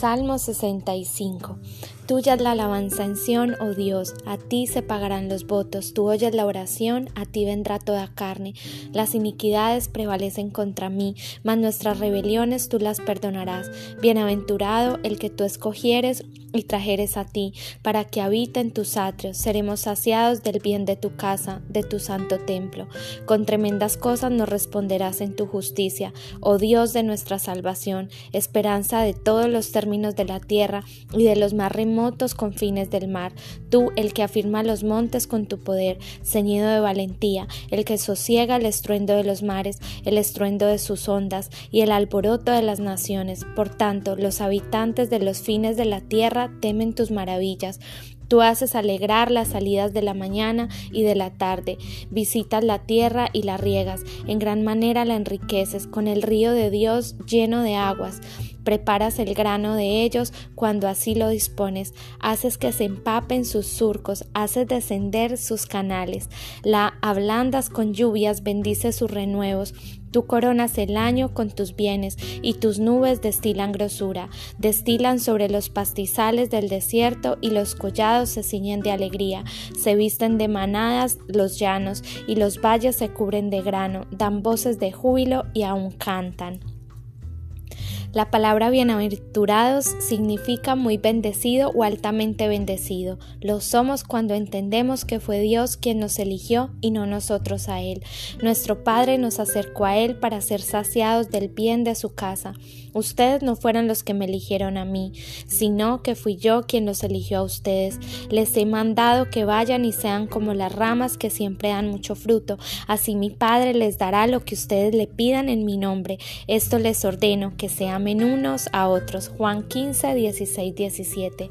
Salmo 65. Tuya es la alabanza en Sión, oh Dios, a ti se pagarán los votos, tú oyes la oración, a ti vendrá toda carne. Las iniquidades prevalecen contra mí, mas nuestras rebeliones tú las perdonarás. Bienaventurado el que tú escogieres y trajeres a ti, para que habite en tus atrios, seremos saciados del bien de tu casa, de tu santo templo. Con tremendas cosas nos responderás en tu justicia, oh Dios de nuestra salvación, esperanza de todos los términos de la tierra y de los más remotos confines del mar, tú el que afirma los montes con tu poder, ceñido de valentía, el que sosiega el estruendo de los mares, el estruendo de sus ondas y el alboroto de las naciones. Por tanto, los habitantes de los fines de la tierra temen tus maravillas. Tú haces alegrar las salidas de la mañana y de la tarde, visitas la tierra y la riegas, en gran manera la enriqueces, con el río de Dios lleno de aguas. Preparas el grano de ellos cuando así lo dispones, haces que se empapen sus surcos, haces descender sus canales, la ablandas con lluvias, bendices sus renuevos, Tú coronas el año con tus bienes y tus nubes destilan grosura, destilan sobre los pastizales del desierto y los collados se ciñen de alegría, se visten de manadas los llanos y los valles se cubren de grano, dan voces de júbilo y aún cantan. La palabra bienaventurados significa muy bendecido o altamente bendecido. Lo somos cuando entendemos que fue Dios quien nos eligió y no nosotros a Él. Nuestro Padre nos acercó a Él para ser saciados del bien de su casa. Ustedes no fueron los que me eligieron a mí, sino que fui yo quien los eligió a ustedes. Les he mandado que vayan y sean como las ramas que siempre dan mucho fruto. Así mi Padre les dará lo que ustedes le pidan en mi nombre. Esto les ordeno, que sean amen unos a otros. Juan 15, 16, 17.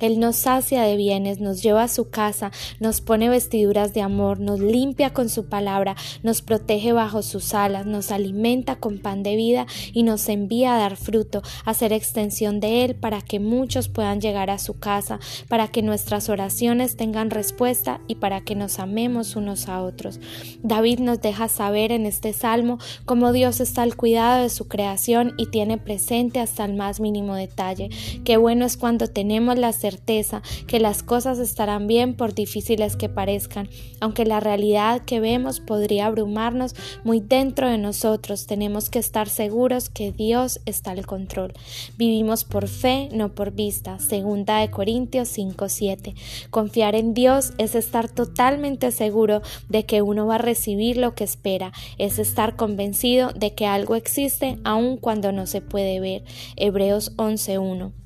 Él nos sacia de bienes, nos lleva a su casa, nos pone vestiduras de amor, nos limpia con su palabra, nos protege bajo sus alas, nos alimenta con pan de vida y nos envía a dar fruto, a hacer extensión de Él para que muchos puedan llegar a su casa, para que nuestras oraciones tengan respuesta y para que nos amemos unos a otros. David nos deja saber en este salmo cómo Dios está al cuidado de su creación y tiene presente hasta el más mínimo detalle. Qué bueno es cuando tenemos la certeza que las cosas estarán bien por difíciles que parezcan, aunque la realidad que vemos podría abrumarnos muy dentro de nosotros, tenemos que estar seguros que Dios está al control. Vivimos por fe, no por vista. Segunda de Corintios 5:7. Confiar en Dios es estar totalmente seguro de que uno va a recibir lo que espera, es estar convencido de que algo existe aun cuando no se puede ver. Hebreos 11:1.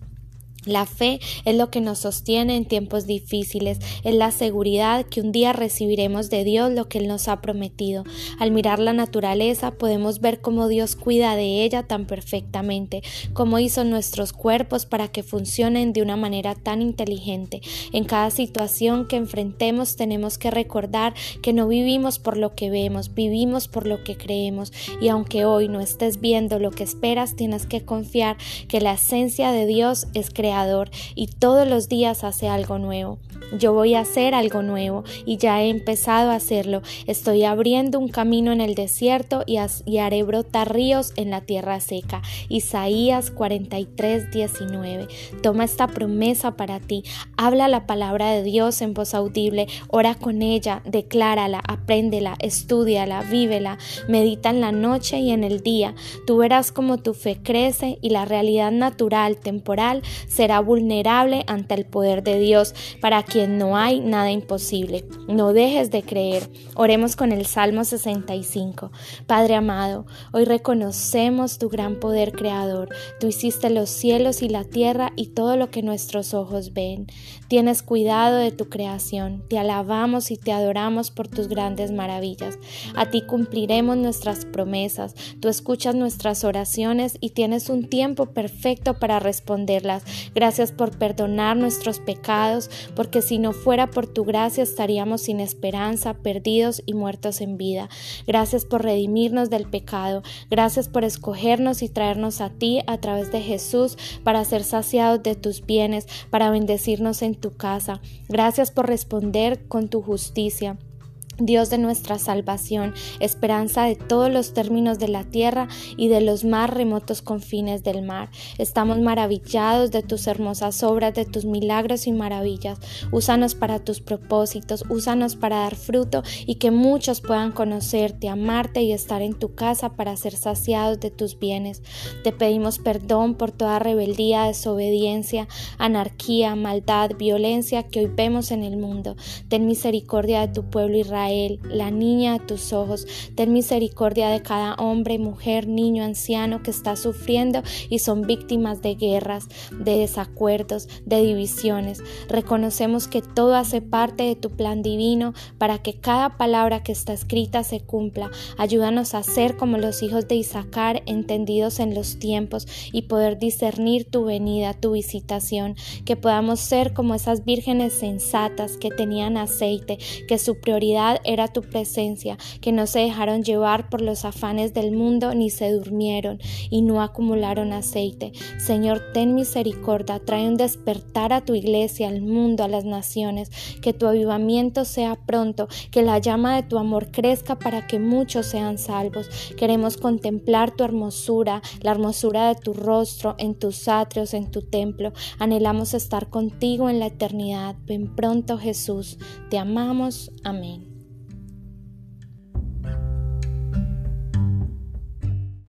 La fe es lo que nos sostiene en tiempos difíciles, es la seguridad que un día recibiremos de Dios lo que Él nos ha prometido. Al mirar la naturaleza podemos ver cómo Dios cuida de ella tan perfectamente, cómo hizo nuestros cuerpos para que funcionen de una manera tan inteligente. En cada situación que enfrentemos tenemos que recordar que no vivimos por lo que vemos, vivimos por lo que creemos y aunque hoy no estés viendo lo que esperas, tienes que confiar que la esencia de Dios es crear y todos los días hace algo nuevo. Yo voy a hacer algo nuevo y ya he empezado a hacerlo. Estoy abriendo un camino en el desierto y, haré brotar ríos en la tierra seca. Isaías 43, 19. Toma esta promesa para ti. Habla la palabra de Dios en voz audible. Ora con ella, declárala, apréndela, estúdiala, vívela. Medita en la noche y en el día. Tú verás cómo tu fe crece y la realidad natural, temporal, será vulnerable ante el poder de Dios para quien no hay nada imposible. No dejes de creer. Oremos con el Salmo 65. Padre amado, hoy reconocemos tu gran poder creador. Tú hiciste los cielos y la tierra y todo lo que nuestros ojos ven. Tienes cuidado de tu creación. Te alabamos y te adoramos por tus grandes maravillas. A ti cumpliremos nuestras promesas. Tú escuchas nuestras oraciones y tienes un tiempo perfecto para responderlas. Gracias por perdonar nuestros pecados, porque si no fuera por tu gracia estaríamos sin esperanza, perdidos y muertos en vida. Gracias por redimirnos del pecado. Gracias por escogernos y traernos a ti a través de Jesús para ser saciados de tus bienes, para bendecirnos en tu casa. Gracias por responder con tu justicia. Dios de nuestra salvación, esperanza de todos los términos de la tierra y de los más remotos confines del mar. Estamos maravillados de tus hermosas obras, de tus milagros y maravillas. Úsanos para tus propósitos, úsanos para dar fruto y que muchos puedan conocerte, amarte y estar en tu casa para ser saciados de tus bienes. Te pedimos perdón por toda rebeldía, desobediencia, anarquía, maldad, violencia que hoy vemos en el mundo. Ten misericordia de tu pueblo Israel la niña de tus ojos. Ten misericordia de cada hombre, mujer, niño, anciano que está sufriendo y son víctimas de guerras, de desacuerdos, de divisiones. Reconocemos que todo hace parte de tu plan divino para que cada palabra que está escrita se cumpla. Ayúdanos a ser como los hijos de Isaacar, entendidos en los tiempos y poder discernir tu venida, tu visitación. Que podamos ser como esas vírgenes sensatas que tenían aceite, que su prioridad era tu presencia, que no se dejaron llevar por los afanes del mundo ni se durmieron y no acumularon aceite. Señor, ten misericordia, trae un despertar a tu iglesia, al mundo, a las naciones, que tu avivamiento sea pronto, que la llama de tu amor crezca para que muchos sean salvos. Queremos contemplar tu hermosura, la hermosura de tu rostro en tus atrios, en tu templo. Anhelamos estar contigo en la eternidad. Ven pronto Jesús. Te amamos. Amén.